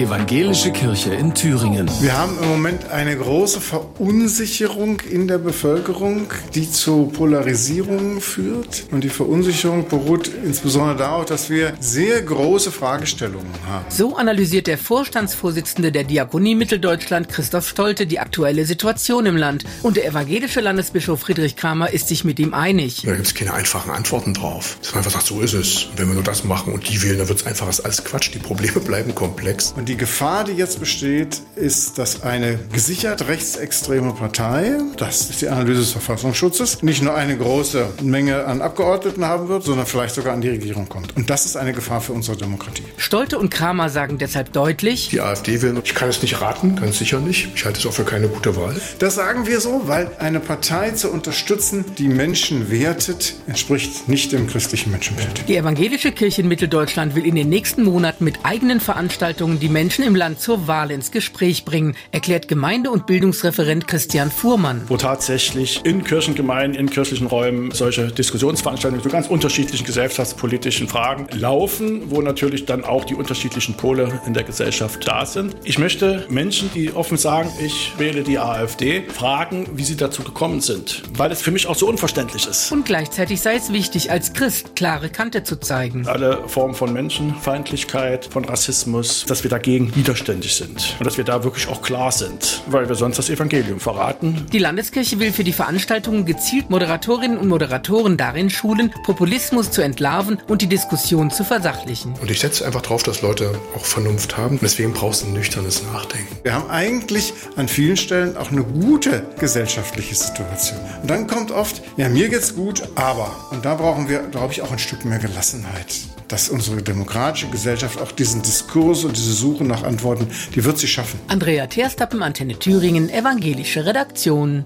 Evangelische Kirche in Thüringen. Wir haben im Moment eine große Verunsicherung in der Bevölkerung, die zu Polarisierungen führt. Und die Verunsicherung beruht insbesondere darauf, dass wir sehr große Fragestellungen haben. So analysiert der Vorstandsvorsitzende der Diakonie Mitteldeutschland, Christoph Stolte, die aktuelle Situation im Land. Und der evangelische Landesbischof Friedrich Kramer ist sich mit ihm einig. Da gibt es keine einfachen Antworten drauf. Dass man einfach sagt, so ist es. Und wenn wir nur das machen und die wählen, dann wird es einfach alles Quatsch. Die Probleme bleiben komplex. Und die Gefahr, die jetzt besteht, ist, dass eine gesichert rechtsextreme Partei, das ist die Analyse des Verfassungsschutzes, nicht nur eine große Menge an Abgeordneten haben wird, sondern vielleicht sogar an die Regierung kommt. Und das ist eine Gefahr für unsere Demokratie. Stolte und Kramer sagen deshalb deutlich, Die AfD will, ich kann es nicht raten, ganz sicher nicht. Ich halte es auch für keine gute Wahl. Das sagen wir so, weil eine Partei zu unterstützen, die Menschen wertet, entspricht nicht dem christlichen Menschenbild. die evangelische Kirche in Mitteldeutschland will in den nächsten Monaten mit eigenen Veranstaltungen die Menschen im Land zur Wahl ins Gespräch bringen, erklärt Gemeinde- und Bildungsreferent Christian Fuhrmann. wo tatsächlich in Kirchengemeinden, in kirchlichen Räumen solche Diskussionsveranstaltungen zu ganz unterschiedlichen gesellschaftspolitischen Fragen laufen, wo natürlich dann auch die unterschiedlichen Pole in der Gesellschaft da sind. Ich möchte Menschen, die offen sagen, ich wähle die AfD, fragen, wie sie dazu gekommen sind, weil es für mich auch so unverständlich ist. Und gleichzeitig sei es wichtig, als Christ klare Kante zu zeigen. Alle Formen von Menschenfeindlichkeit, von Rassismus, dass wir dagegen widerständig sind und dass wir da wirklich auch klar sind, weil wir sonst das Evangelium verraten. Die Landeskirche will für die Veranstaltungen gezielt Moderatorinnen und Moderatoren darin schulen, Populismus zu entlarven und die Diskussion zu versachlichen. Und ich setze einfach drauf, dass Leute auch Vernunft haben. Deswegen brauchst du ein nüchternes Nachdenken. Wir haben eigentlich an vielen Stellen auch eine gute gesellschaftliche Situation. Und dann kommt oft, ja, mir geht's gut, aber. Und da brauchen wir, glaube ich, auch ein Stück mehr Gelassenheit. Dass unsere demokratische Gesellschaft auch diesen Diskurs und diese Suche nach Antworten, die wird sie schaffen. Andrea Terstappen, Antenne Thüringen, evangelische Redaktion.